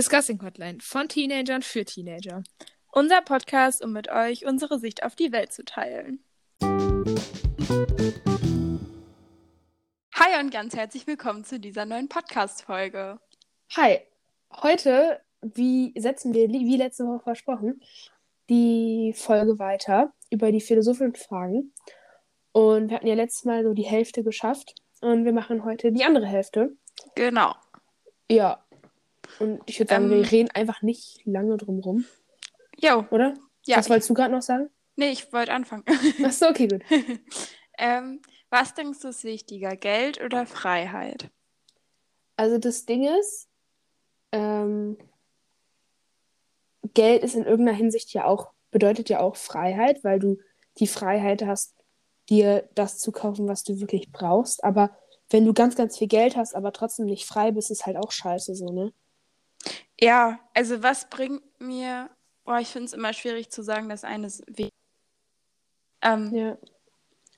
Discussing Hotline von Teenagern für Teenager. Unser Podcast, um mit euch unsere Sicht auf die Welt zu teilen. Hi und ganz herzlich willkommen zu dieser neuen Podcast-Folge. Hi, heute, wie setzen wir, wie letzte Woche versprochen, die Folge weiter über die philosophischen Fragen. Und wir hatten ja letztes Mal so die Hälfte geschafft. Und wir machen heute die andere Hälfte. Genau. Ja. Und ich würde sagen, Ähm, wir reden einfach nicht lange drum rum, Jo, oder? ja. Was wolltest du gerade noch sagen? nee, ich wollte anfangen. Achso, okay, gut. ähm, was denkst du ist wichtiger, Geld oder Freiheit? Also das Ding ist, ähm, Geld ist in irgendeiner Hinsicht ja auch, bedeutet ja auch Freiheit, weil du die Freiheit hast, dir das zu kaufen, was du wirklich brauchst. Aber wenn du ganz, ganz viel Geld hast, aber trotzdem nicht frei bist, ist halt auch scheiße so, ne? Ja, also was bringt mir, boah, ich finde es immer schwierig zu sagen, dass eines wichtig ähm, Ja.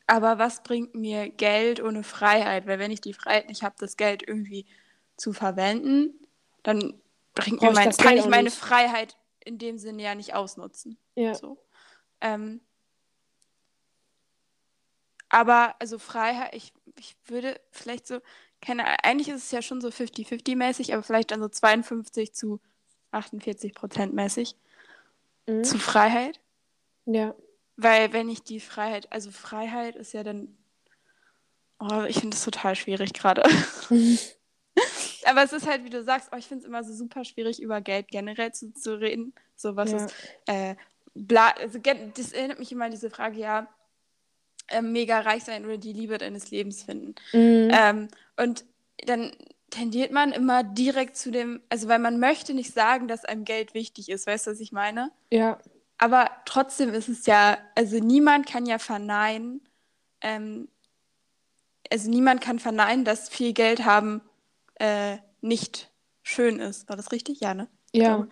Aber was bringt mir Geld ohne Freiheit? Weil wenn ich die Freiheit nicht habe, das Geld irgendwie zu verwenden, dann bringt Brauch mir mein, kann ich meine nicht. Freiheit in dem Sinne ja nicht ausnutzen. Ja. So. Ähm, aber also Freiheit, ich, ich würde vielleicht so, keine eigentlich ist es ja schon so 50-50 mäßig, aber vielleicht dann so 52 zu 48 Prozent mäßig Mhm. zu Freiheit. Ja. Weil wenn ich die Freiheit, also Freiheit ist ja dann, oh, ich finde das total schwierig gerade. Aber es ist halt, wie du sagst, oh, ich finde es immer so super schwierig, über Geld generell zu, zu reden. So was Ja. ist, äh, bla, also das erinnert mich immer an diese Frage, ja, äh, mega reich sein oder die Liebe deines Lebens finden. Mhm. Ähm, und dann tendiert man immer direkt zu dem, also weil man möchte nicht sagen, dass einem Geld wichtig ist, weißt du, was ich meine? ja. Aber trotzdem ist es ja, also niemand kann ja verneinen, ähm, also niemand kann verneinen, dass viel Geld haben äh, nicht schön ist. War das richtig? Ja, ne? Ja. So.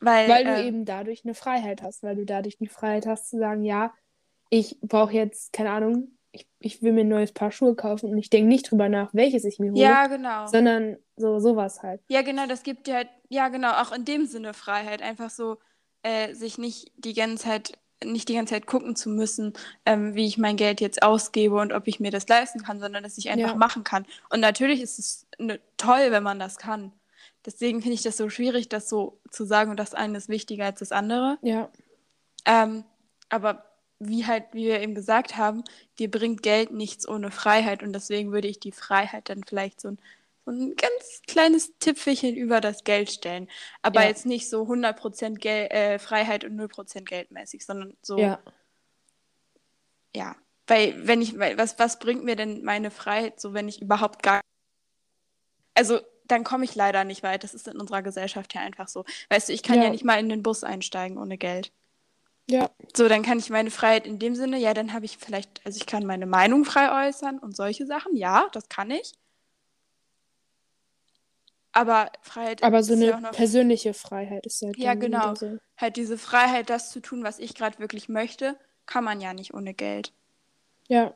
Weil, Weil du ähm, eben dadurch eine Freiheit hast, weil du dadurch die Freiheit hast zu sagen, ja, ich brauche jetzt, keine Ahnung, ich, ich will mir ein neues Paar Schuhe kaufen und ich denke nicht drüber nach, welches ich mir hole, Ja, genau. sondern so sowas halt. Ja, genau, das gibt dir halt, ja, genau, auch in dem Sinne Freiheit, einfach so äh, sich nicht die ganze Zeit, nicht die ganze Zeit gucken zu müssen, ähm, wie ich mein Geld jetzt ausgebe und ob ich mir das leisten kann, sondern dass ich einfach Ja. machen kann. Und natürlich ist es ne, toll, wenn man das kann. Deswegen finde ich das so schwierig, das so zu sagen und das eine ist wichtiger als das andere. Ja, Ähm, aber wie halt, wie wir eben gesagt haben, dir bringt Geld nichts ohne Freiheit und deswegen würde ich die Freiheit dann vielleicht so ein, so ein ganz kleines Tippfelchen über das Geld stellen. Aber Ja. jetzt nicht so 100% Gel äh, Freiheit und 0% geldmäßig, sondern so, ja, ja. Weil, wenn ich, weil, was, was bringt mir denn meine Freiheit, so wenn ich überhaupt gar. Also, dann komme ich leider nicht weit. Das ist in unserer Gesellschaft ja einfach so. Weißt du, ich kann ja, Ja. nicht mal in den Bus einsteigen ohne Geld. Ja, So, dann kann ich meine Freiheit in dem Sinne, ja, dann habe ich vielleicht, also ich kann meine Meinung frei äußern und solche Sachen, ja, das kann ich. Aber Freiheit aber so ist ja auch eine noch persönliche Freiheit ist ja Ja, genau. so. halt diese Freiheit, das zu tun, was ich gerade wirklich möchte, kann man ja nicht ohne Geld. Ja,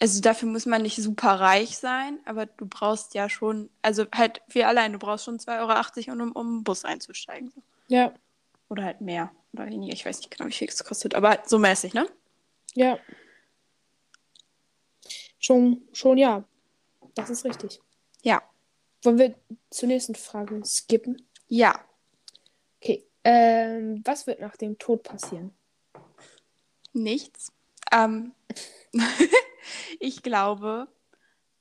Also dafür muss man nicht super reich sein, aber du brauchst ja schon, also halt wir allein, du brauchst schon 2,80 Euro, um, um einen Bus einzusteigen. ja, Oder halt mehr oder weniger, ich weiß nicht genau, wie viel es kostet, aber halt so mäßig, ne? ja. Schon, schon ja. Das ist richtig. Ja. Wollen wir zur nächsten Frage skippen? Ja. Okay. Ähm, was wird nach dem Tod passieren? Nichts. Ähm, ich glaube,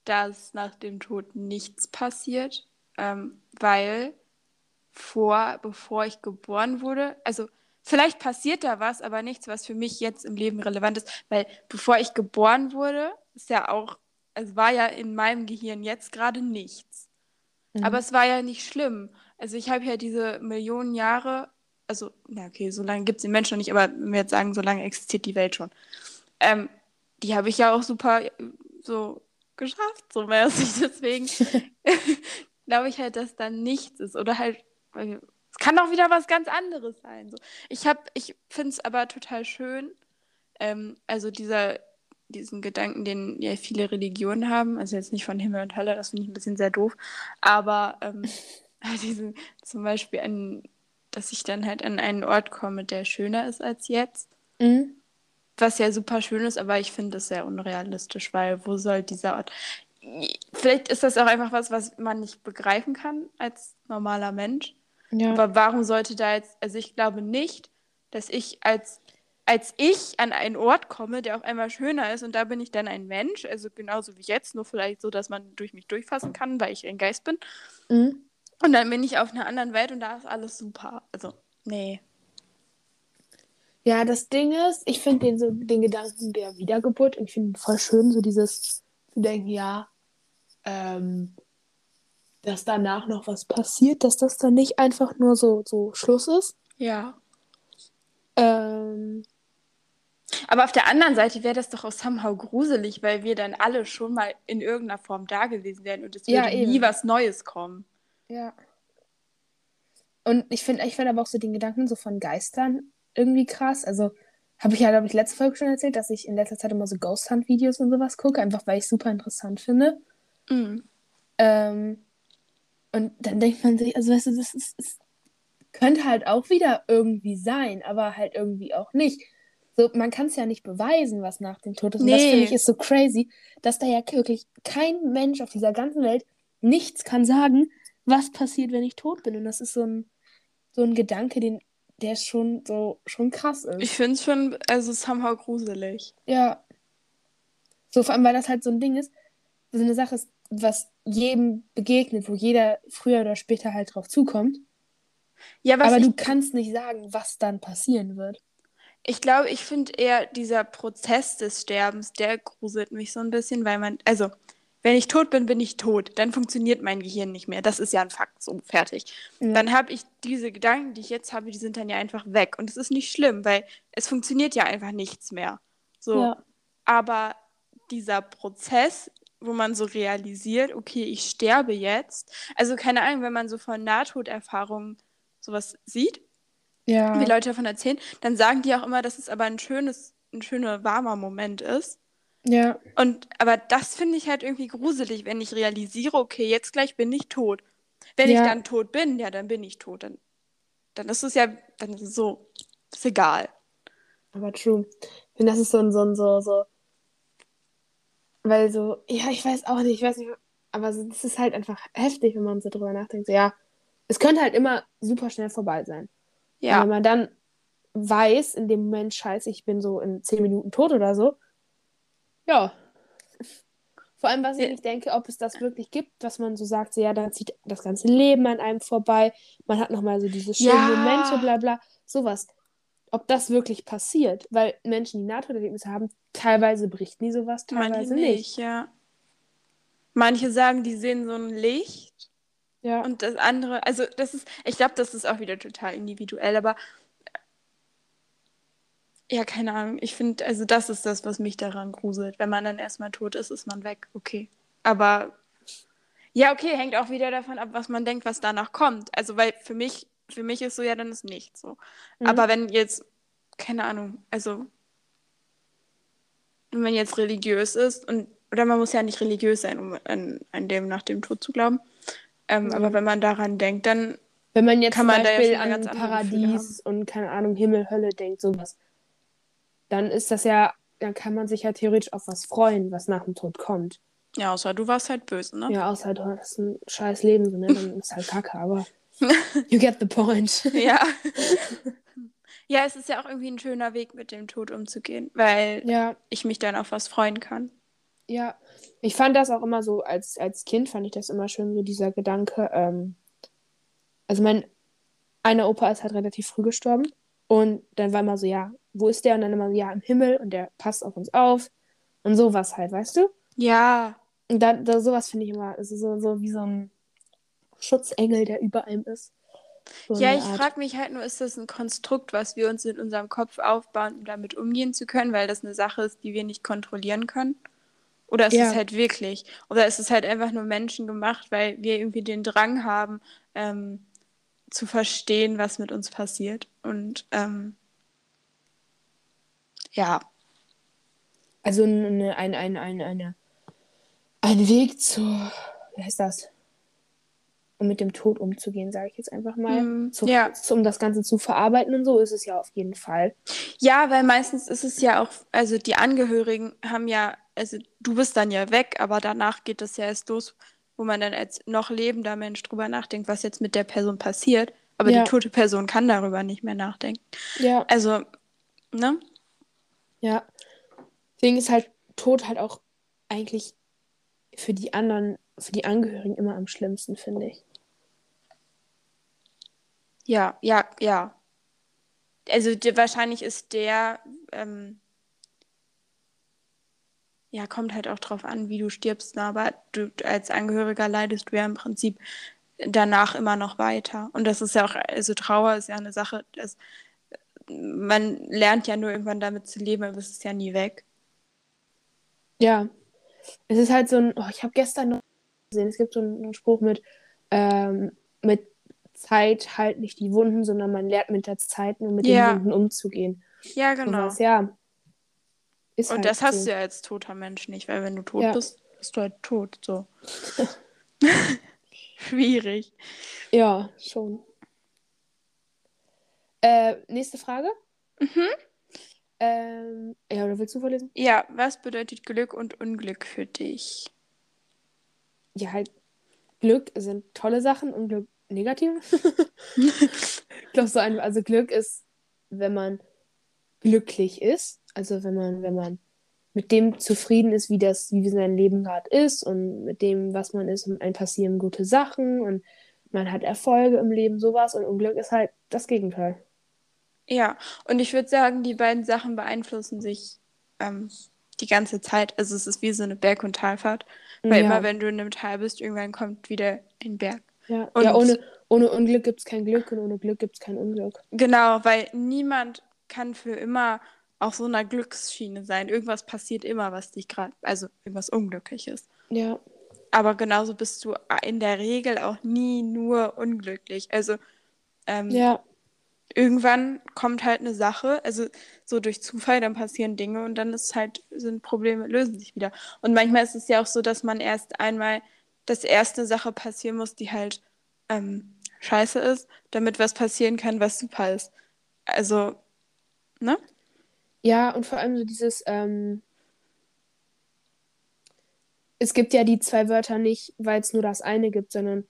dass nach dem Tod nichts passiert, ähm, weil vor, bevor ich geboren wurde, also vielleicht passiert da was, aber nichts, was für mich jetzt im Leben relevant ist, weil bevor ich geboren wurde, ist ja auch, es war ja in meinem Gehirn jetzt gerade nichts. Mhm. Aber es war ja nicht schlimm. Also ich habe ja diese Millionen Jahre, also, na okay, so lange gibt es den Menschen noch nicht, aber wenn wir jetzt sagen, so lange existiert die Welt schon. Ähm, die habe ich ja auch super äh, so geschafft, so mäßig. Deswegen glaube ich halt, dass da nichts ist. Oder halt, es kann auch wieder was ganz anderes sein. So. Ich ich finde es aber total schön, ähm, also dieser, diesen Gedanken, den ja viele Religionen haben, also jetzt nicht von Himmel und Hölle, das finde ich ein bisschen sehr doof, aber ähm, diesen, zum Beispiel, an, dass ich dann halt an einen Ort komme, der schöner ist als jetzt. Mhm. Was ja super schön ist, aber ich finde es sehr unrealistisch, weil wo soll dieser Ort. Vielleicht ist das auch einfach was, was man nicht begreifen kann als normaler Mensch. Ja. Aber warum sollte da jetzt, also ich glaube nicht, dass ich als, als ich an einen Ort komme, der auf einmal schöner ist und da bin ich dann ein Mensch, also genauso wie jetzt, nur vielleicht so, dass man durch mich durchfassen kann, weil ich ein Geist bin. Mhm. Und dann bin ich auf einer anderen Welt und da ist alles super. Also, nee. Ja, das Ding ist, ich finde den, so, den Gedanken der Wiedergeburt, ich finde voll schön, so dieses zu denken, ja, ähm, dass danach noch was passiert, dass das dann nicht einfach nur so, so Schluss ist. Ja. Ähm, Aber auf der anderen Seite wäre das doch auch somehow gruselig, weil wir dann alle schon mal in irgendeiner Form da gewesen wären und es Ja, würde eben. nie was Neues kommen. ja. Und ich finde ich find aber auch so den Gedanken so von Geistern irgendwie krass. Also habe ich ja, glaube ich, letzte Folge schon erzählt, dass ich in letzter Zeit immer so Ghost Hunt Videos und sowas gucke, einfach weil ich super interessant finde. Mhm. Ähm, und dann denkt man sich, also weißt du, das ist, es könnte halt auch wieder irgendwie sein, aber halt irgendwie auch nicht. So, man kann es ja nicht beweisen, was nach dem Tod ist. Und das finde ich ist so crazy, dass da ja wirklich kein Mensch auf dieser ganzen Welt nichts kann sagen, was passiert, wenn ich tot bin. Und das ist so ein, so ein Gedanke, den, der schon so schon krass ist. Ich finde es schon, also somehow gruselig. Ja. So, vor allem, weil das halt so ein Ding ist, so eine Sache ist, was jedem begegnet, wo jeder früher oder später halt drauf zukommt. Ja, Aber du kannst nicht sagen, was dann passieren wird. ich glaube, ich finde eher dieser Prozess des Sterbens, der gruselt mich so ein bisschen, weil man, also, wenn ich tot bin, bin ich tot. Dann funktioniert mein Gehirn nicht mehr. Das ist ja ein Fakt, so fertig. Ja. Dann habe ich diese Gedanken, die ich jetzt habe, die sind dann ja einfach weg. Und es ist nicht schlimm, weil es funktioniert ja einfach nichts mehr. So. Ja. Aber dieser Prozess, wo man so realisiert, okay, ich sterbe jetzt. Also keine Ahnung, wenn man so von Nahtoderfahrungen sowas sieht, Ja. wie Leute davon erzählen, dann sagen die auch immer, dass es aber ein schönes, ein schöner, warmer Moment ist. Ja. Und aber das finde ich halt irgendwie gruselig, wenn ich realisiere, okay, jetzt gleich bin ich tot. Wenn Ja. ich dann tot bin, ja, dann bin ich tot. Dann, dann ist es ja, dann ist es so, ist egal. Aber true. Ich finde, das ist so ein, so ein, so, so. Weil so, ja, ich weiß auch nicht, ich weiß nicht, aber so, das ist halt einfach heftig, wenn man so drüber nachdenkt. So, ja, es könnte halt immer super schnell vorbei sein. Und Ja, wenn man dann weiß, in dem Moment, scheiße, ich bin so in zehn Minuten tot oder so. Ja. Vor allem, was ich nicht denke, ob es das wirklich gibt, was man so sagt, so, ja, dann zieht das ganze Leben an einem vorbei, man hat nochmal so diese schönen Ja. Momente, bla bla, sowas. Ob das wirklich passiert, weil Menschen, die Nahtoderlebnisse haben, teilweise berichten die sowas, manche teilweise nicht, nicht. ja. Manche sagen, die sehen so ein Licht Ja. und das andere, also das ist, ich glaube, das ist auch wieder total individuell, aber äh, ja, keine Ahnung. Ich finde, also das ist das, was mich daran gruselt. Wenn man dann erstmal tot ist, ist man weg. Okay. Aber ja, okay, hängt auch wieder davon ab, was man denkt, was danach kommt. Also, weil für mich, für mich ist so, ja, dann ist nichts so. Mhm. Aber wenn jetzt, keine Ahnung, also wenn man jetzt religiös ist und oder man muss ja nicht religiös sein, um an, an dem nach dem Tod zu glauben. Ähm, Mhm. Aber wenn man daran denkt, dann Wenn man jetzt kann zum man da ja Beispiel eine an Paradies und keine Ahnung, Himmel, Hölle denkt, sowas, dann ist das ja, dann kann man sich ja theoretisch auf was freuen, was nach dem Tod kommt. ja, außer du warst halt böse, ne? Ja, außer du hast ein scheiß Leben, so, ne? dann ist halt kacke, aber you get the point. Ja. ja, es ist ja auch irgendwie ein schöner Weg, mit dem Tod umzugehen, weil Ja, ich mich dann auf was freuen kann. ja. Ich fand das auch immer so, als, als Kind fand ich das immer schön, so dieser Gedanke, ähm, also mein einer Opa ist halt relativ früh gestorben und dann war immer so, ja, wo ist der? Und dann immer so, ja, im Himmel und der passt auf uns auf und sowas halt, weißt du? Ja, Und da, da sowas finde ich immer, also so, so wie so ein Schutzengel, der über einem ist. So ja, ich frage mich halt nur, ist das ein Konstrukt, was wir uns in unserem Kopf aufbauen, um damit umgehen zu können, weil das eine Sache ist, die wir nicht kontrollieren können? Oder ist Ja. es halt wirklich? Oder ist es halt einfach nur menschengemacht, weil wir irgendwie den Drang haben, ähm, zu verstehen, was mit uns passiert? Und ähm, ja, Also eine, ein, ein, ein, eine, ein Weg zu, wie heißt das? Um mit dem Tod umzugehen, sage ich jetzt einfach mal. Mm, Zu, ja. Um das Ganze zu verarbeiten und so ist es ja auf jeden Fall. Ja, weil meistens ist es ja auch, also die Angehörigen haben ja, also du bist dann ja weg, aber danach geht es ja erst los, wo man dann als noch lebender Mensch drüber nachdenkt, was jetzt mit der Person passiert. Aber Ja. die tote Person kann darüber nicht mehr nachdenken. Ja. Also, ne? Ja. Deswegen ist halt Tod halt auch eigentlich für die anderen, für die Angehörigen immer am schlimmsten, finde ich. Ja, ja, ja. Also die, wahrscheinlich ist der, ähm, ja, kommt halt auch drauf an, wie du stirbst, ne? aber du als Angehöriger leidest du ja im Prinzip danach immer noch weiter. Und das ist ja auch, also Trauer ist ja eine Sache, das, man lernt ja nur irgendwann damit zu leben, aber es ist ja nie weg. Ja. Es ist halt so ein, oh, ich habe gestern noch gesehen, es gibt so einen, einen Spruch mit, ähm, mit Zeit halt nicht die Wunden, sondern man lernt mit der Zeit nur mit Ja. den Wunden umzugehen. Ja, genau. was, ja. Ist Und halt das hast so. du ja als toter Mensch nicht, weil wenn du tot Ja. bist, bist du halt tot. So. Schwierig. Ja, schon. Äh, nächste Frage. Mhm. Ähm, ja, oder willst du vorlesen? Ja, was bedeutet Glück und Unglück für dich? Ja, halt, Glück sind tolle Sachen und Glück negative. ich glaube so einfach, also Glück ist, wenn man glücklich ist, also wenn man, wenn man mit dem zufrieden ist, wie das, wie sein Leben gerade ist und mit dem, was man ist, und einem passieren gute Sachen und man hat Erfolge im Leben, sowas und Unglück ist halt das Gegenteil. Ja, und ich würde sagen, die beiden Sachen beeinflussen sich ähm, die ganze Zeit. Also es ist wie so eine Berg- und Talfahrt. Weil Ja. immer, wenn du in einem Tal bist, irgendwann kommt wieder ein Berg. Ja, Und- ja ohne, ohne Unglück gibt es kein Glück und ohne Glück gibt es kein Unglück. Genau, weil niemand kann für immer auf so einer Glücksschiene sein. Irgendwas passiert immer, was dich gerade, also irgendwas Unglückliches. Ja, Aber genauso bist du in der Regel auch nie nur unglücklich. Also ähm, ja, irgendwann kommt halt eine Sache, also so durch Zufall, dann passieren Dinge und dann ist halt, sind Probleme, lösen sich wieder. Und manchmal ist es ja auch so, dass man erst einmal, dass erst eine Sache passieren muss, die halt ähm, scheiße ist, damit was passieren kann, was super ist. Also, ne? Ja, und vor allem so dieses, ähm, es gibt ja die zwei Wörter nicht, weil es nur das eine gibt, sondern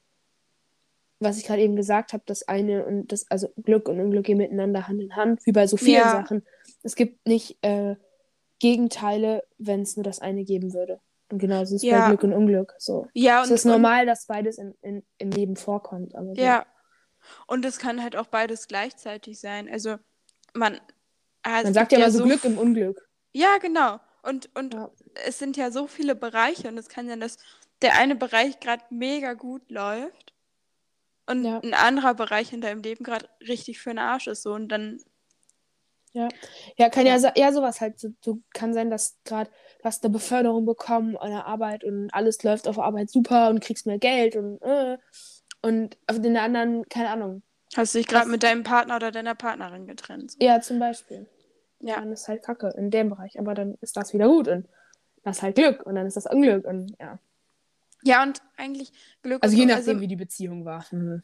was ich gerade eben gesagt habe, das eine und das, also Glück und Unglück gehen miteinander Hand in Hand, wie bei so vielen Ja. Sachen. Es gibt nicht äh, Gegenteile, wenn es nur das eine geben würde. Und genauso ist es Ja. bei Glück und Unglück so. Ja, Es und, ist normal, dass beides in, in, im Leben vorkommt. So. ja. Und es kann halt auch beides gleichzeitig sein. Also, man. es Man sagt ja immer so so Glück im Unglück. Ja, genau. Und, und Ja. es sind ja so viele Bereiche und es kann sein, dass der eine Bereich gerade mega gut läuft und Ja. ein anderer Bereich in deinem Leben gerade richtig für den Arsch ist. So. Und dann, Ja, ja, kann ja, Ja. sowas halt. So, so kann sein, dass gerade du hast eine Beförderung bekommen an der Arbeit und alles läuft auf Arbeit super und kriegst mehr Geld und äh, und auf den anderen, keine Ahnung. hast du dich gerade mit deinem Partner oder deiner Partnerin getrennt. So. Ja, zum Beispiel. Ja. Dann ist halt Kacke in dem Bereich, aber dann ist das wieder gut und das ist halt Glück und dann ist das Unglück und ja. Ja, und eigentlich Glück Also je nachdem, wie die Beziehung war. Mhm.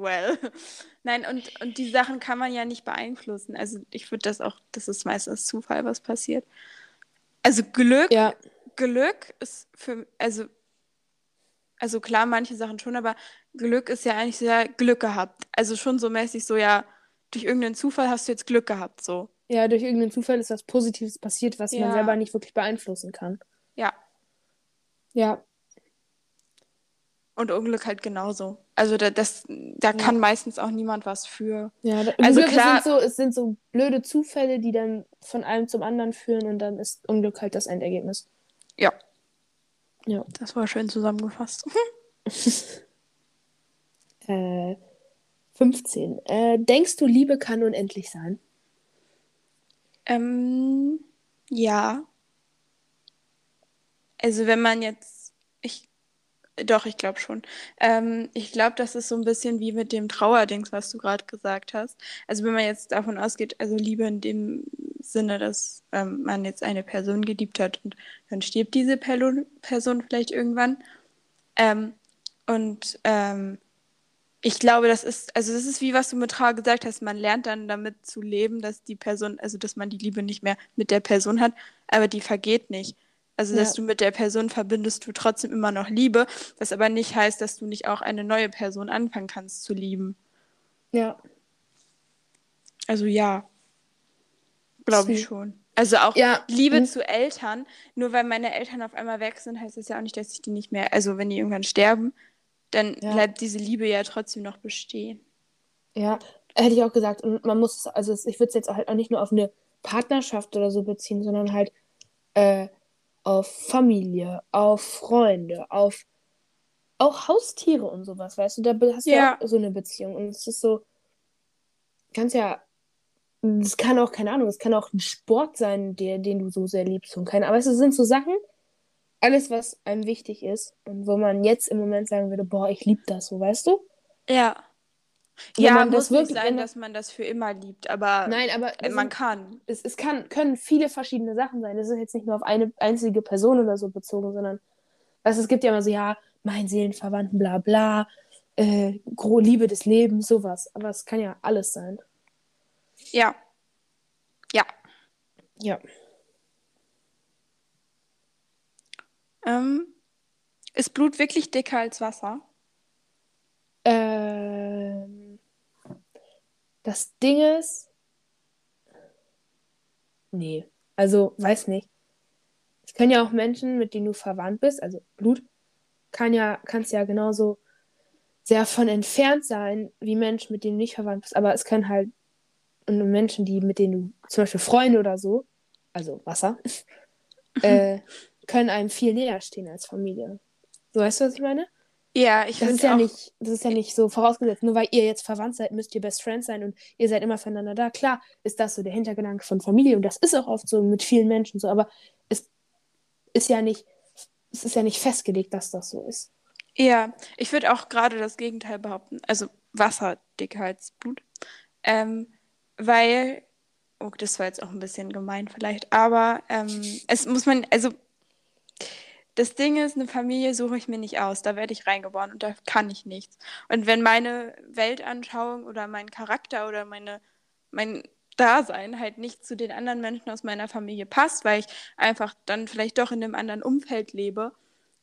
well. Nein, und, und die Sachen kann man ja nicht beeinflussen. Also ich würde das auch, das ist meistens Zufall, was passiert. Also Glück, Ja, Glück ist für, also, also klar, manche Sachen schon, aber Glück ist ja eigentlich sehr Glück gehabt. Also schon so mäßig so, ja, durch irgendeinen Zufall hast du jetzt Glück gehabt, so. ja, durch irgendeinen Zufall ist was Positives passiert, was man Ja. selber nicht wirklich beeinflussen kann. Ja. Ja, Und Unglück halt genauso. Also da, das, da kann meistens auch niemand was für. Ja, da, Also Glück, klar- Es sind, so, es sind so blöde Zufälle, die dann von einem zum anderen führen und dann ist Unglück halt das Endergebnis. Ja. Ja. Das war schön zusammengefasst. Äh, 15. Äh, denkst du, Liebe kann unendlich sein? Ähm, ja. Also wenn man jetzt, ich, doch, ich glaube schon. Ähm, ich glaube, das ist so ein bisschen wie mit dem Trauerdings, was du gerade gesagt hast. Also wenn man jetzt davon ausgeht, also Liebe in dem Sinne, dass ähm, man jetzt eine Person geliebt hat und dann stirbt diese Person vielleicht irgendwann. Ähm, Und ähm, ich glaube, das ist, also das ist wie was du mit Trauer gesagt hast, man lernt dann damit zu leben, dass die Person, also dass man die Liebe nicht mehr mit der Person hat, aber die vergeht nicht. Also, dass Ja. du mit der Person verbindest du trotzdem immer noch Liebe, was aber nicht heißt, dass du nicht auch eine neue Person anfangen kannst zu lieben. Ja. Also ja, glaube ich schon. Also auch Ja. Liebe Mhm. zu Eltern, nur weil meine Eltern auf einmal weg sind, heißt das ja auch nicht, dass ich die nicht mehr, also wenn die irgendwann sterben, dann Ja. bleibt diese Liebe ja trotzdem noch bestehen. Ja, hätte ich auch gesagt. Und man muss, es- also ich würde es jetzt halt auch nicht nur auf eine Partnerschaft oder so beziehen, sondern halt äh, auf Familie, auf Freunde, auf auch Haustiere und sowas, weißt du, da hast du Ja. auch so eine Beziehung. Und es ist so, kannst ja, es kann auch, keine Ahnung, es kann auch ein Sport sein, der, den du so sehr liebst und keine, aber es sind so Sachen, alles, was einem wichtig ist und wo man jetzt im Moment sagen würde, boah, ich liebe das, so, weißt du? Ja. Wenn Ja, man muss das nicht wirklich- sein, wenn dass man das für immer liebt, aber Nein, aber äh, man sind- kann. es, es kann, können viele verschiedene Sachen sein. Es ist jetzt nicht nur auf eine einzige Person oder so bezogen, sondern du, es gibt ja immer so, ja, mein Seelenverwandten, bla bla, äh, Liebe des Lebens, sowas. Aber es kann ja alles sein. Ja. Ja. Ja. Ähm, ist Blut wirklich dicker als Wasser? Ähm, das Ding ist. Nee. Also, weiß nicht. Es können ja auch Menschen, mit denen du verwandt bist, also Blut, kann ja, kannst ja genauso sehr von entfernt sein, wie Menschen, mit denen du nicht verwandt bist. Aber es können halt und Menschen, die, mit denen du, zum Beispiel Freunde oder so, also Wasser, äh, können einem viel näher stehen als Familie. So weißt du, was ich meine? Ja, ich Das ist finde ja auch. nicht, das ist ja nicht so vorausgesetzt. Nur weil ihr jetzt verwandt seid, müsst ihr Best Friends sein und ihr seid immer füreinander da. Klar ist das so der Hintergedanke von Familie und das ist auch oft so mit vielen Menschen so, aber es ist ja nicht, es ist ja nicht festgelegt, dass das so ist. Ja, ich würde auch gerade das Gegenteil behaupten. Also Wasser dicker als Blut. Ähm, weil, oh, das war jetzt auch ein bisschen gemein vielleicht, aber ähm, es muss man, also das Ding ist, eine Familie suche ich mir nicht aus. Da werde ich reingeboren und da kann ich nichts. Und wenn meine Weltanschauung oder mein Charakter oder meine, mein Dasein halt nicht zu den anderen Menschen aus meiner Familie passt, weil ich einfach dann vielleicht doch in einem anderen Umfeld lebe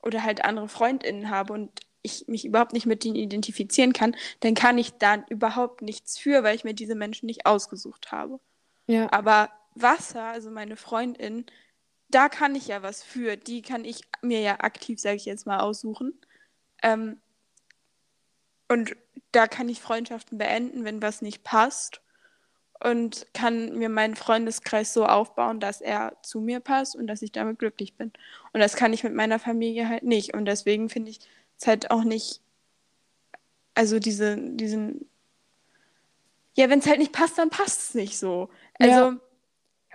oder halt andere FreundInnen habe und ich mich überhaupt nicht mit denen identifizieren kann, dann kann ich da überhaupt nichts für, weil ich mir diese Menschen nicht ausgesucht habe. Ja. Aber Wasser, also meine Freundin, da kann ich ja was für. Die kann ich mir ja aktiv, sage ich jetzt mal, aussuchen. Ähm, und da kann ich Freundschaften beenden, wenn was nicht passt. Und kann mir meinen Freundeskreis so aufbauen, dass er zu mir passt und dass ich damit glücklich bin. Und das kann ich mit meiner Familie halt nicht. Und deswegen finde ich es halt auch nicht, also diese, diesen, ja, wenn es halt nicht passt, dann passt es nicht so. Also, Ja.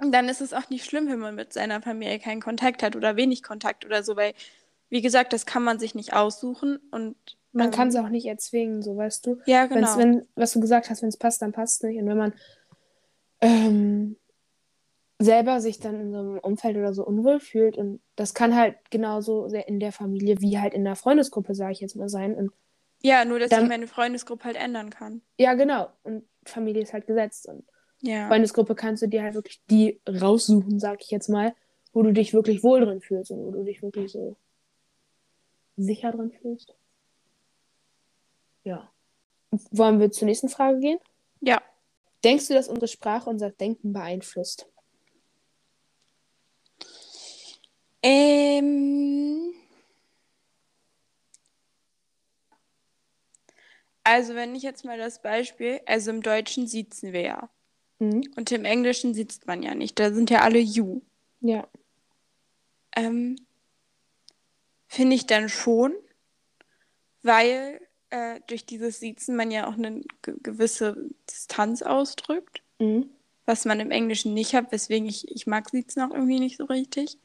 Und dann ist es auch nicht schlimm, wenn man mit seiner Familie keinen Kontakt hat oder wenig Kontakt oder so, weil, wie gesagt, das kann man sich nicht aussuchen und Man ähm, kann es auch nicht erzwingen, so weißt du. Ja, Wenn's, genau. wenn, was du gesagt hast, wenn es passt, dann passt es nicht. Und wenn man ähm, selber sich dann in so einem Umfeld oder so unwohl fühlt, und das kann halt genauso sehr in der Familie wie halt in der Freundesgruppe, sage ich jetzt mal, sein. Und Ja, nur dass Dann- ich meine Freundesgruppe halt ändern kann. ja, genau. Und Familie ist halt gesetzt. Und Ja. Freundesgruppe kannst du dir halt wirklich die raussuchen, sag ich jetzt mal, wo du dich wirklich wohl drin fühlst und wo du dich wirklich so sicher drin fühlst. Ja. Wollen wir zur nächsten Frage gehen? Ja. Denkst du, dass unsere Sprache unser Denken beeinflusst? Ähm. Also, wenn ich jetzt mal das Beispiel, also im Deutschen siezen wir ja. Mhm. Und im Englischen siezt man ja nicht. Da sind ja alle you. Ja. Ähm, Finde ich dann schon, weil äh, durch dieses Siezen man ja auch eine ge gewisse Distanz ausdrückt, Mhm. was man im Englischen nicht hat, weswegen ich, ich mag Siezen auch irgendwie nicht so richtig.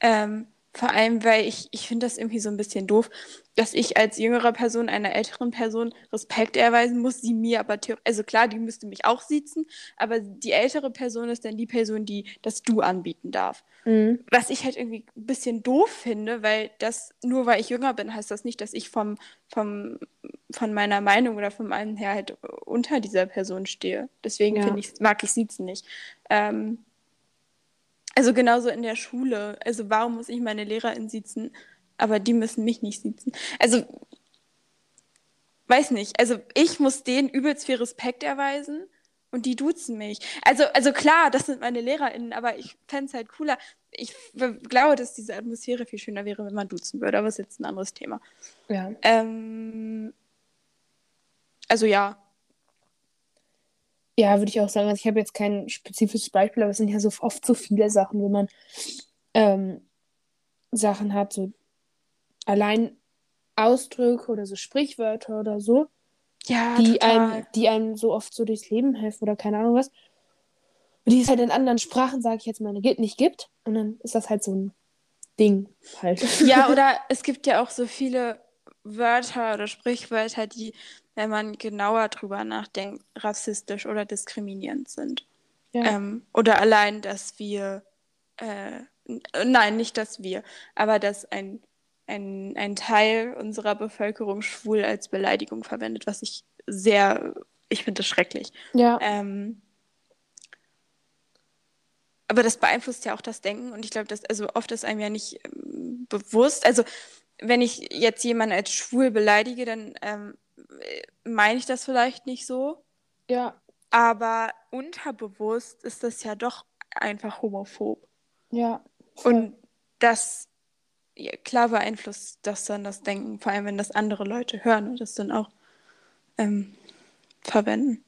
Ähm, Vor allem, weil ich, ich finde das irgendwie so ein bisschen doof, dass ich als jüngere Person einer älteren Person Respekt erweisen muss, sie mir aber, also klar, die müsste mich auch sitzen, aber die ältere Person ist dann die Person, die das Du anbieten darf. Mhm. Was ich halt irgendwie ein bisschen doof finde, weil das, nur weil ich jünger bin, heißt das nicht, dass ich vom, vom, von meiner Meinung oder von meinem her halt unter dieser Person stehe. Deswegen ja. ich, mag ich Sitzen nicht. Ähm, also genauso in der Schule. Also warum muss ich meine Lehrerin sitzen, aber die müssen mich nicht sitzen? Also weiß nicht. Also ich muss denen übelst viel Respekt erweisen und die duzen mich. Also, also klar, das sind meine LehrerInnen, aber ich fände es halt cooler. Ich glaube, dass diese Atmosphäre viel schöner wäre, wenn man duzen würde, aber ist jetzt ein anderes Thema. Ja. Ähm, also ja, ja, würde ich auch sagen. Also ich habe jetzt kein spezifisches Beispiel, aber es sind ja so oft so viele Sachen, wenn man ähm, Sachen hat, so allein Ausdrücke oder so Sprichwörter oder so, ja, die einem, die einem so oft so durchs Leben helfen oder keine Ahnung was. Und die es halt in anderen Sprachen, sage ich jetzt mal, nicht gibt. Und dann ist das halt so ein Ding halt. Ja, oder es gibt ja auch so viele Wörter oder Sprichwörter, die wenn man genauer drüber nachdenkt, rassistisch oder diskriminierend sind. Ja. Ähm, oder allein, dass wir, äh, nein, nicht dass wir, aber dass ein, ein, ein Teil unserer Bevölkerung schwul als Beleidigung verwendet, was ich sehr, ich finde das schrecklich. Ja. Ähm, aber das beeinflusst ja auch das Denken und ich glaube, dass also oft ist einem ja nicht ähm, bewusst. Also wenn ich jetzt jemanden als schwul beleidige, dann ähm, meine ich das vielleicht nicht so. Ja. Aber unterbewusst ist das ja doch einfach homophob. Ja. Voll. Und das, ja, klar beeinflusst das dann das Denken, vor allem wenn das andere Leute hören und das dann auch ähm, verwenden.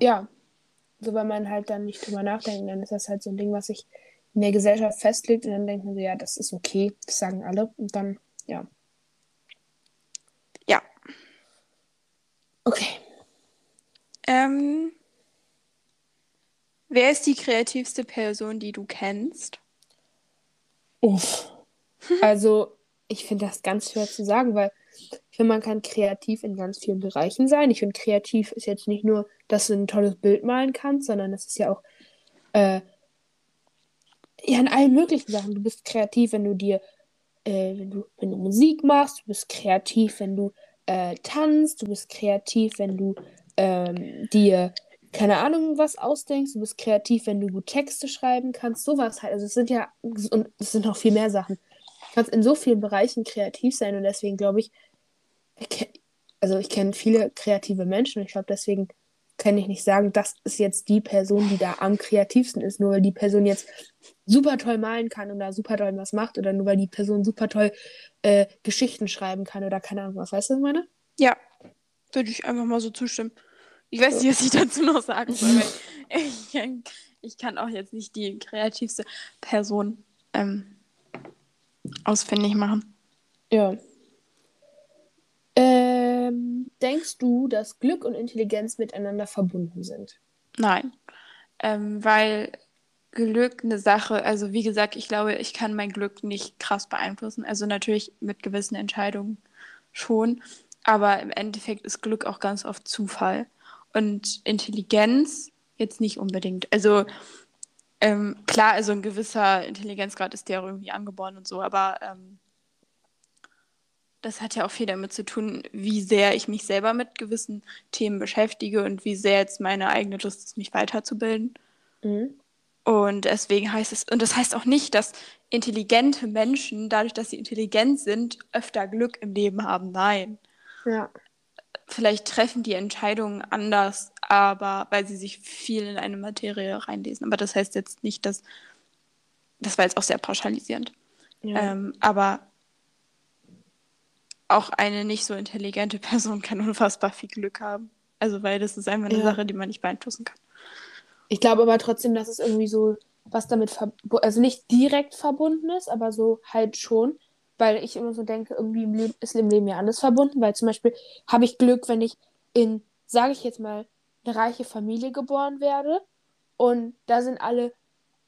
Ja. So, wenn man halt dann nicht drüber nachdenkt, dann ist das halt so ein Ding, was sich in der Gesellschaft festlegt und dann denken sie, ja, das ist okay, das sagen alle und dann, ja. Okay. Ähm, wer ist die kreativste Person, die du kennst? Uff. Also, ich finde das ganz schwer zu sagen, weil ich finde, man kann kreativ in ganz vielen Bereichen sein. Ich finde, kreativ ist jetzt nicht nur, dass du ein tolles Bild malen kannst, sondern es ist ja auch äh, ja in allen möglichen Sachen. Du bist kreativ, wenn du dir, äh, wenn du, wenn du Musik machst, du bist kreativ, wenn du äh, tanzt, du bist kreativ, wenn du ähm, dir keine Ahnung was ausdenkst, du bist kreativ, wenn du gut Texte schreiben kannst, sowas halt. Also es sind ja, und es sind noch viel mehr Sachen. Du kannst in so vielen Bereichen kreativ sein und deswegen glaube ich, also ich kenne viele kreative Menschen und ich glaube, deswegen kann ich nicht sagen, das ist jetzt die Person, die da am kreativsten ist, nur weil die Person jetzt super toll malen kann und da super toll was macht oder nur weil die Person super toll äh, Geschichten schreiben kann oder keine Ahnung was. Weißt du, was ich meine? Ja, würde ich einfach mal so zustimmen. Ich weiß nicht, was ich dazu noch sagen soll. ich, ich kann auch jetzt nicht die kreativste Person ähm, ausfindig machen. Ja. Ähm, denkst du, dass Glück und Intelligenz miteinander verbunden sind? Nein. Ähm, weil Glück eine Sache, also wie gesagt, ich glaube, ich kann mein Glück nicht krass beeinflussen. Also natürlich mit gewissen Entscheidungen schon, aber im Endeffekt ist Glück auch ganz oft Zufall. Und Intelligenz jetzt nicht unbedingt. Also ähm, klar, also ein gewisser Intelligenzgrad ist der irgendwie angeboren und so, aber ähm, das hat ja auch viel damit zu tun, wie sehr ich mich selber mit gewissen Themen beschäftige und wie sehr jetzt meine eigene Lust ist, mich weiterzubilden. Mhm. Und deswegen heißt es, und das heißt auch nicht, dass intelligente Menschen, dadurch, dass sie intelligent sind, öfter Glück im Leben haben. Nein. Ja. Vielleicht treffen die Entscheidungen anders, aber weil sie sich viel in eine Materie reinlesen. Aber das heißt jetzt nicht, dass. Das war jetzt auch sehr pauschalisierend. Ja. Ähm, aber auch eine nicht so intelligente Person kann unfassbar viel Glück haben. Also, weil das ist einfach eine ja. Sache, die man nicht beeinflussen kann. Ich glaube aber trotzdem, dass es irgendwie so was damit, also nicht direkt verbunden ist, aber so halt schon, weil ich immer so denke, irgendwie im Leben ist im Leben ja alles verbunden, weil zum Beispiel habe ich Glück, wenn ich in, sage ich jetzt mal, eine reiche Familie geboren werde und da sind alle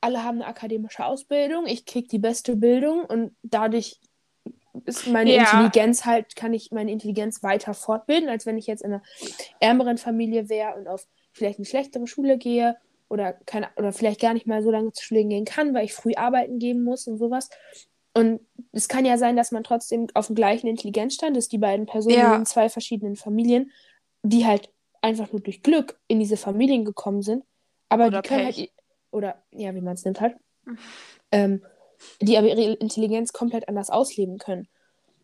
alle haben eine akademische Ausbildung, ich kriege die beste Bildung und dadurch ist meine Ja. Intelligenz halt, kann ich meine Intelligenz weiter fortbilden, als wenn ich jetzt in einer ärmeren Familie wäre und auf vielleicht eine schlechtere Schule gehe oder keine, oder vielleicht gar nicht mal so lange zur Schule gehen kann, weil ich früh arbeiten gehen muss und sowas. Und es kann ja sein, dass man trotzdem auf dem gleichen Intelligenzstand ist, die beiden Personen Ja. in zwei verschiedenen Familien, die halt einfach nur durch Glück in diese Familien gekommen sind. Aber Oder die können Pech. halt, oder ja, wie man es nimmt halt, ähm, die aber ihre Intelligenz komplett anders ausleben können.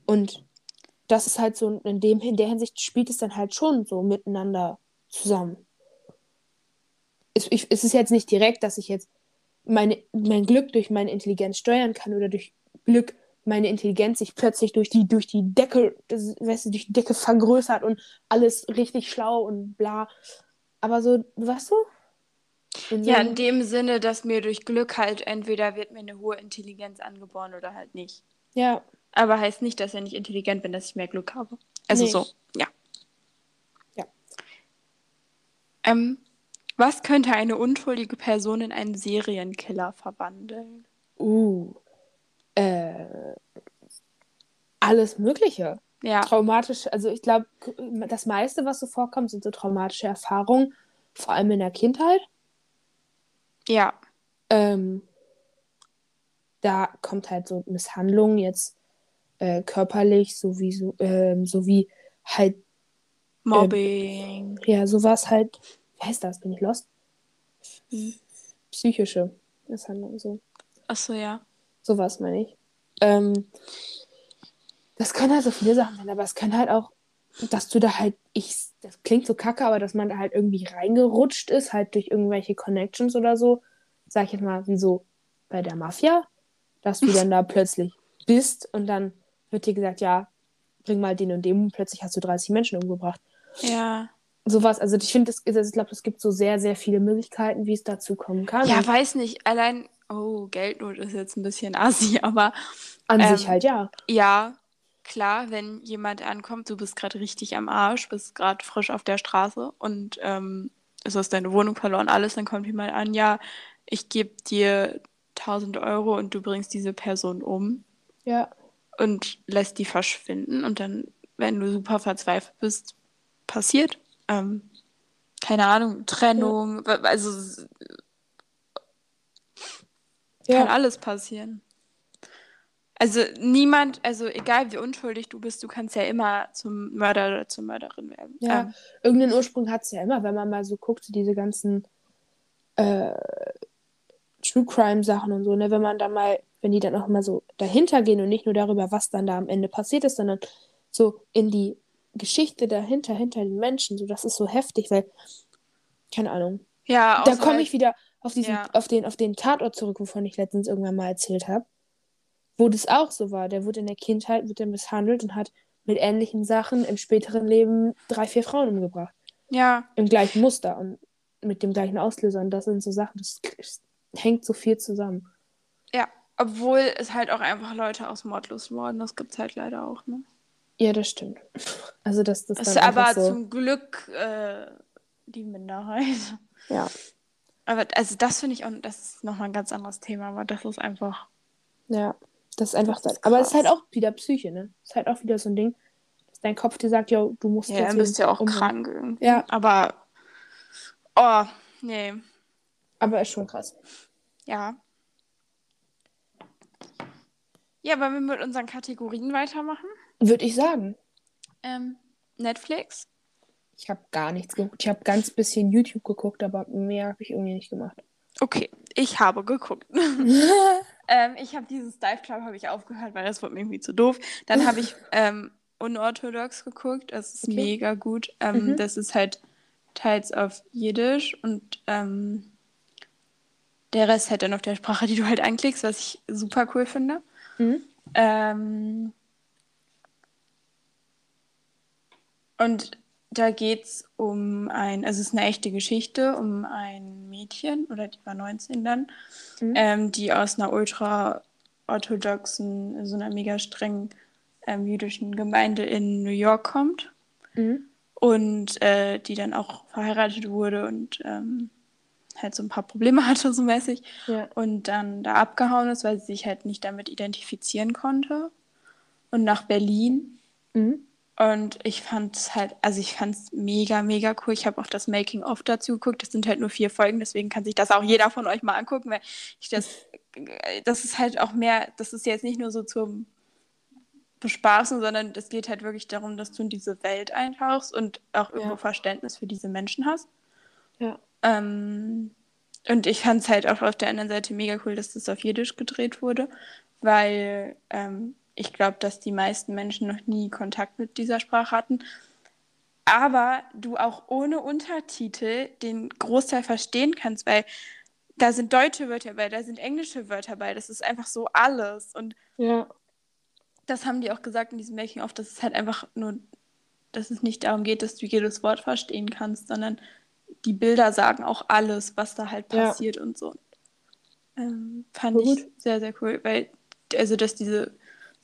Und das ist halt so, in, dem, in der Hinsicht spielt es dann halt schon so miteinander zusammen. Es, ich, es ist jetzt nicht direkt, dass ich jetzt meine, mein Glück durch meine Intelligenz steuern kann oder durch Glück meine Intelligenz sich plötzlich durch die, durch die Decke, das, weißt du, durch die Decke vergrößert und alles richtig schlau und bla. Aber so, weißt du? In Ja, in dem Sinne, dass mir durch Glück halt entweder wird mir eine hohe Intelligenz angeboren oder halt nicht. ja, Aber heißt nicht, dass ich nicht intelligent bin, dass ich mehr Glück habe. Also Nee. so, ja. Ja. Ähm, was könnte eine unschuldige Person in einen Serienkiller verwandeln? uh, äh, alles Mögliche. Ja, Traumatische, also ich glaube, das meiste, was so vorkommt, sind so traumatische Erfahrungen, vor allem in der Kindheit. Ja, Ähm, da kommt halt so Misshandlung jetzt äh, körperlich sowie, so, ähm, sowie halt, Mobbing. ja, sowas halt, wie heißt das? Bin ich lost? Hm. Psychische Misshandlung, so. Achso, ja. Sowas meine ich. Ähm, das können halt so viele Sachen sein, aber es kann halt auch, dass du da halt, ich, das klingt so kacke, aber dass man da halt irgendwie reingerutscht ist, halt durch irgendwelche Connections oder so, sag ich jetzt mal, wie so bei der Mafia, dass du dann da plötzlich bist und dann wird dir gesagt, ja, bring mal den und den, und plötzlich hast du 30 Menschen umgebracht. Ja. Sowas, also ich finde, also ich glaube, es gibt so sehr, sehr viele Möglichkeiten, wie es dazu kommen kann. Ja, weiß nicht. Allein, oh, Geldnot ist jetzt ein bisschen assi, aber an ähm, sich halt ja. ja, klar, wenn jemand ankommt, du bist gerade richtig am Arsch, bist gerade frisch auf der Straße und ähm, du hast deine Wohnung verloren, alles, dann kommt jemand an, ja, ich gebe dir 1000 Euro und du bringst diese Person um Ja. und lässt die verschwinden und dann, wenn du super verzweifelt bist, passiert. Ähm, keine Ahnung, Trennung, wa- also es Ja. kann alles passieren. Also niemand, also egal wie unschuldig du bist, du kannst ja immer zum Mörder oder zur Mörderin werden. Ja, Ähm, irgendeinen Ursprung hat es ja immer, wenn man mal so guckt, diese ganzen äh, True Crime Sachen und so, ne, wenn man da mal, wenn die dann auch mal so dahinter gehen und nicht nur darüber, was dann da am Ende passiert ist, sondern so in die Geschichte dahinter, hinter den Menschen, so, das ist so heftig, weil, keine Ahnung, ja, da komme ich wieder auf diesen, Ja. auf den, auf den Tatort zurück, wovon ich letztens irgendwann mal erzählt habe, wo das auch so war. Der wurde in der Kindheit, wird er misshandelt und hat mit ähnlichen Sachen im späteren Leben drei, vier Frauen umgebracht Ja, im gleichen Muster und mit dem gleichen Auslöser. Und das sind so Sachen, das, das hängt so viel zusammen. ja. Obwohl es halt auch einfach Leute aus Mordlos wurden, das gibt's halt leider auch, ne? Ja, das stimmt. Also das, das Das ist aber so. zum Glück äh, die Minderheit. Ja, Aber also das finde ich auch, das ist nochmal ein ganz anderes Thema, aber das ist einfach. ja. Das ist einfach Das so. ist Aber es ist halt auch wieder Psyche, ne? Es ist halt auch wieder so ein Ding, dass dein Kopf dir sagt, yo, du musst Ja, jetzt dann bist ja auch umbringen. krank irgendwie. Ja. Aber. Oh, nee. Aber ist schon krass. Ja. Ja, wollen wir mit unseren Kategorien weitermachen? Würde ich sagen. Ähm, Netflix. Ich habe gar nichts geguckt. Ich habe ganz bisschen YouTube geguckt, aber mehr habe ich irgendwie nicht gemacht. Okay, ich habe geguckt. ähm, ich habe dieses Dive Club habe ich aufgehört, weil das wurde mir irgendwie zu doof. Dann habe ich ähm, unorthodox geguckt. Das ist Okay. mega gut. Ähm, Mhm. Das ist halt teils auf Jiddisch und ähm, der Rest halt dann auf der Sprache, die du halt anklickst, was ich super cool finde. Mhm. Ähm, und da geht es um ein, also es ist eine echte Geschichte, um ein Mädchen, oder die war 19 dann, Mhm. ähm, die aus einer ultra-orthodoxen, so einer mega strengen ähm, jüdischen Gemeinde in New York kommt Mhm. und äh, die dann auch verheiratet wurde und ähm, halt so ein paar Probleme hatte, so mäßig. Ja. Und dann da abgehauen ist, weil sie sich halt nicht damit identifizieren konnte. Und nach Berlin. Mhm. Und ich fand es halt, also ich fand es mega, mega cool. Ich habe auch das Making-of dazu geguckt. Das sind halt nur vier Folgen, deswegen kann sich das auch jeder von euch mal angucken, weil ich das, das ist halt auch mehr, das ist jetzt nicht nur so zum Bespaßen, sondern es geht halt wirklich darum, dass du in diese Welt eintauchst und auch irgendwo Ja. Verständnis für diese Menschen hast. Ja. Ähm, und ich fand es halt auch auf der anderen Seite mega cool, dass das auf Jiddisch gedreht wurde, weil ähm, ich glaube, dass die meisten Menschen noch nie Kontakt mit dieser Sprache hatten. Aber du auch ohne Untertitel den Großteil verstehen kannst, weil da sind deutsche Wörter bei, da sind englische Wörter bei, das ist einfach so alles. Und Ja. das haben die auch gesagt in diesem Making-of, dass es halt einfach nur, dass es nicht darum geht, dass du jedes Wort verstehen kannst, sondern die Bilder sagen auch alles, was da halt Ja. passiert und so. Ähm, fand Voll ich sehr, sehr cool, weil, also, dass diese,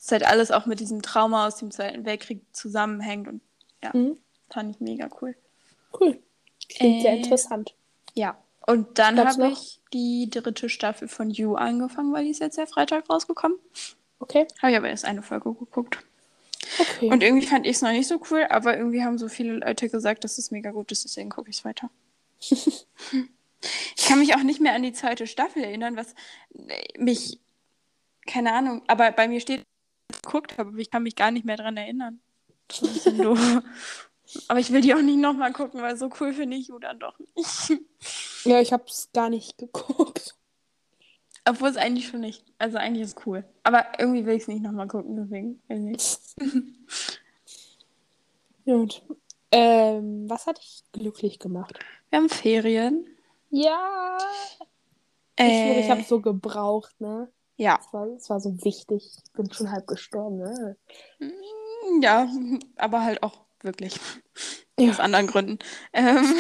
dass halt alles auch mit diesem Trauma aus dem Zweiten Weltkrieg zusammenhängt und ja, Mhm. fand ich mega cool. Cool. Klingt sehr Äh, interessant. Ja. Und dann habe ich die dritte Staffel von You angefangen, weil die ist jetzt ja Freitag rausgekommen. Okay. Habe ich aber erst eine Folge geguckt. Okay. Und irgendwie fand ich es noch nicht so cool, aber irgendwie haben so viele Leute gesagt, dass es mega gut ist, deswegen gucke ich es weiter. ich kann mich auch nicht mehr an die zweite Staffel erinnern, was mich, keine Ahnung, aber bei mir steht, geguckt habe, aber ich kann mich gar nicht mehr dran erinnern. Das ist ein bisschen doof. Aber ich will die auch nicht nochmal gucken, weil so cool finde ich You dann doch nicht. ja, ich hab's gar nicht geguckt. Obwohl es eigentlich schon nicht, also eigentlich ist es cool. Aber irgendwie will ich es nicht nochmal gucken, deswegen. Gut. Ähm, was hat dich glücklich gemacht? Wir haben Ferien. Ja. Ich, Äh, ich habe so gebraucht, ne? Ja. Es war, war so wichtig. Ich bin schon halb gestorben, ne? Ja, aber halt auch wirklich. Ja. Aus anderen Gründen. Ähm,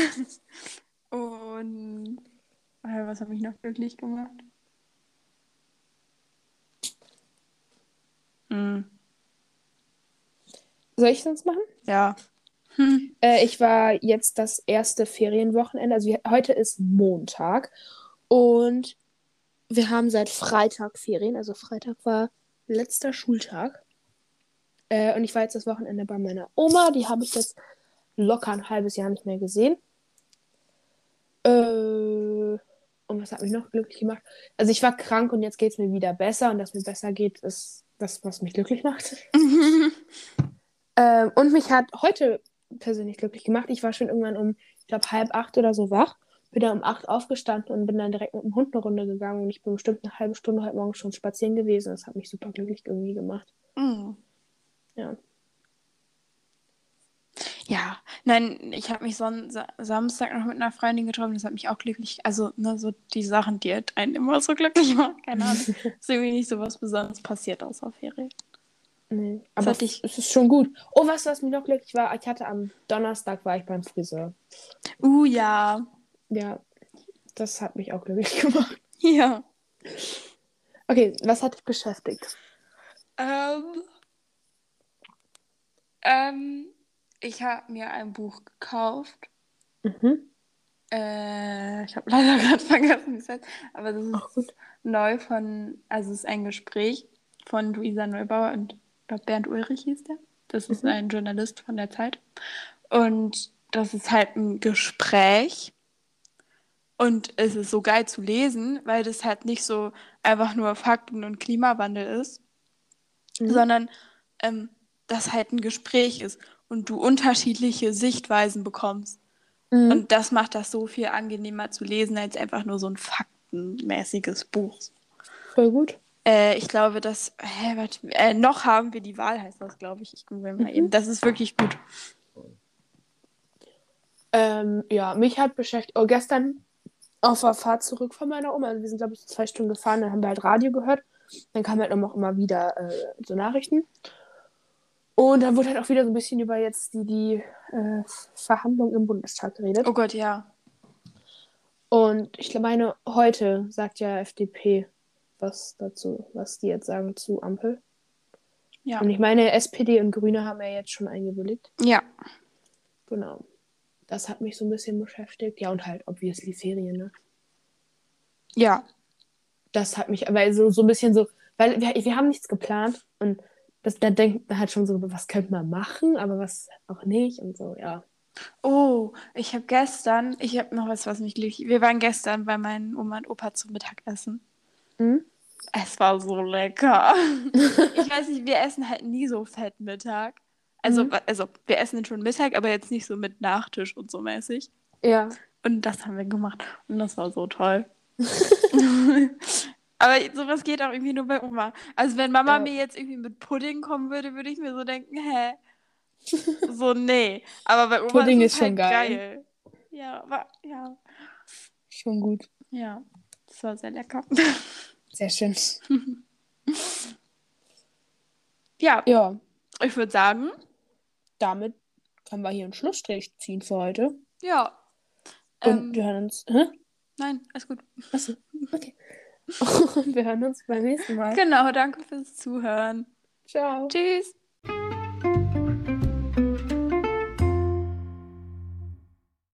und äh, was habe ich noch glücklich gemacht? Hm, Soll ich sonst machen? ja. Hm. Äh, ich war jetzt das erste Ferienwochenende. Also heute ist Montag. Und wir haben seit Freitag Ferien. Also Freitag war letzter Schultag. Äh, und ich war jetzt das Wochenende bei meiner Oma. Die habe ich jetzt locker ein halbes Jahr nicht mehr gesehen. Äh, und was hat mich noch glücklich gemacht? Also ich war krank und jetzt geht es mir wieder besser. Und dass mir besser geht, ist das, was mich glücklich macht. Ähm, und mich hat heute persönlich glücklich gemacht. Ich war schon irgendwann um, ich glaube, halb acht oder so wach. Bin dann um acht aufgestanden und bin dann direkt mit dem Hund eine Runde gegangen. Und ich bin bestimmt eine halbe Stunde heute Morgen schon spazieren gewesen. Das hat mich super glücklich irgendwie gemacht. Hm. Ja. Ja, nein, ich habe mich son Sa Samstag noch mit einer Freundin getroffen, das hat mich auch glücklich, also ne, so die Sachen, die halt einen immer so glücklich machen, keine Ahnung, ist irgendwie nicht so was Besonderes passiert außer Ferien. Nee, aber hatte ich- es ist schon gut. Oh, was, was mich noch glücklich war, ich hatte am Donnerstag war ich beim Friseur. Uh, ja, Ja, das hat mich auch glücklich gemacht. ja. Okay, was hat dich beschäftigt? Ähm, ähm, ich habe mir ein Buch gekauft. Mhm. Äh, ich habe leider gerade vergessen, wie es heißt, aber das ist gut. neu von, also es ist ein Gespräch von Luisa Neubauer und Bernd Ulrich hieß der. Das ist Mhm. ein Journalist von der Zeit. Und das ist halt ein Gespräch. Und es ist so geil zu lesen, weil das halt nicht so einfach nur Fakten und Klimawandel ist, Mhm. sondern ähm, das halt ein Gespräch ist und du unterschiedliche Sichtweisen bekommst. Mhm. Und das macht das so viel angenehmer zu lesen als einfach nur so ein faktenmäßiges Buch. Voll gut. Äh, ich glaube, dass. Hä, warte, äh, noch haben wir die Wahl, heißt das, glaube ich. Ich google mal Mhm. eben. Das ist wirklich gut. Ähm, ja, mich hat beschäftigt. Oh, gestern auf der Fahrt zurück von meiner Oma. Also wir sind, glaube ich, zwei Stunden gefahren, dann haben wir halt Radio gehört. Dann kamen halt auch immer wieder äh, so Nachrichten. Und dann wurde halt auch wieder so ein bisschen über jetzt die, die äh, Verhandlung im Bundestag geredet. Oh Gott, ja. Und ich meine, heute sagt ja FDP was dazu, was die jetzt sagen zu Ampel. Ja. Und ich meine, SPD und Grüne haben ja jetzt schon eingewilligt. Ja. Genau. Das hat mich so ein bisschen beschäftigt. Ja, und halt obviously Ferien, ne? Ja. Das hat mich, weil so, so ein bisschen so, weil wir, wir haben nichts geplant und das, da denkt man halt schon so, was könnte man machen, aber was auch nicht und so, ja. Oh, ich habe gestern, ich habe noch was, was mich glücklich. Wir waren gestern bei meinen Oma und Opa zum Mittagessen. Mhm. Es war so lecker. ich weiß nicht, wir essen halt nie so fett Mittag. Also, Mhm. also wir essen schon Mittag, aber jetzt nicht so mit Nachtisch und so mäßig. Ja. Und das haben wir gemacht. Und das war so toll. aber sowas geht auch irgendwie nur bei Oma. Also wenn Mama Ja. mir jetzt irgendwie mit Pudding kommen würde, würde ich mir so denken, hä? So, nee. Aber bei Oma Pudding ist, ist schon halt geil. geil. Ja, aber, ja. Schon gut. Ja, das war sehr lecker. Sehr schön. ja, Ja, ich würde sagen, damit können wir hier einen Schlussstrich ziehen für heute. ja. Und Ähm, wir hören uns. Hä? nein, alles gut. Achso, okay. Und wir hören uns beim nächsten Mal. Genau, danke fürs Zuhören. Ciao. Tschüss.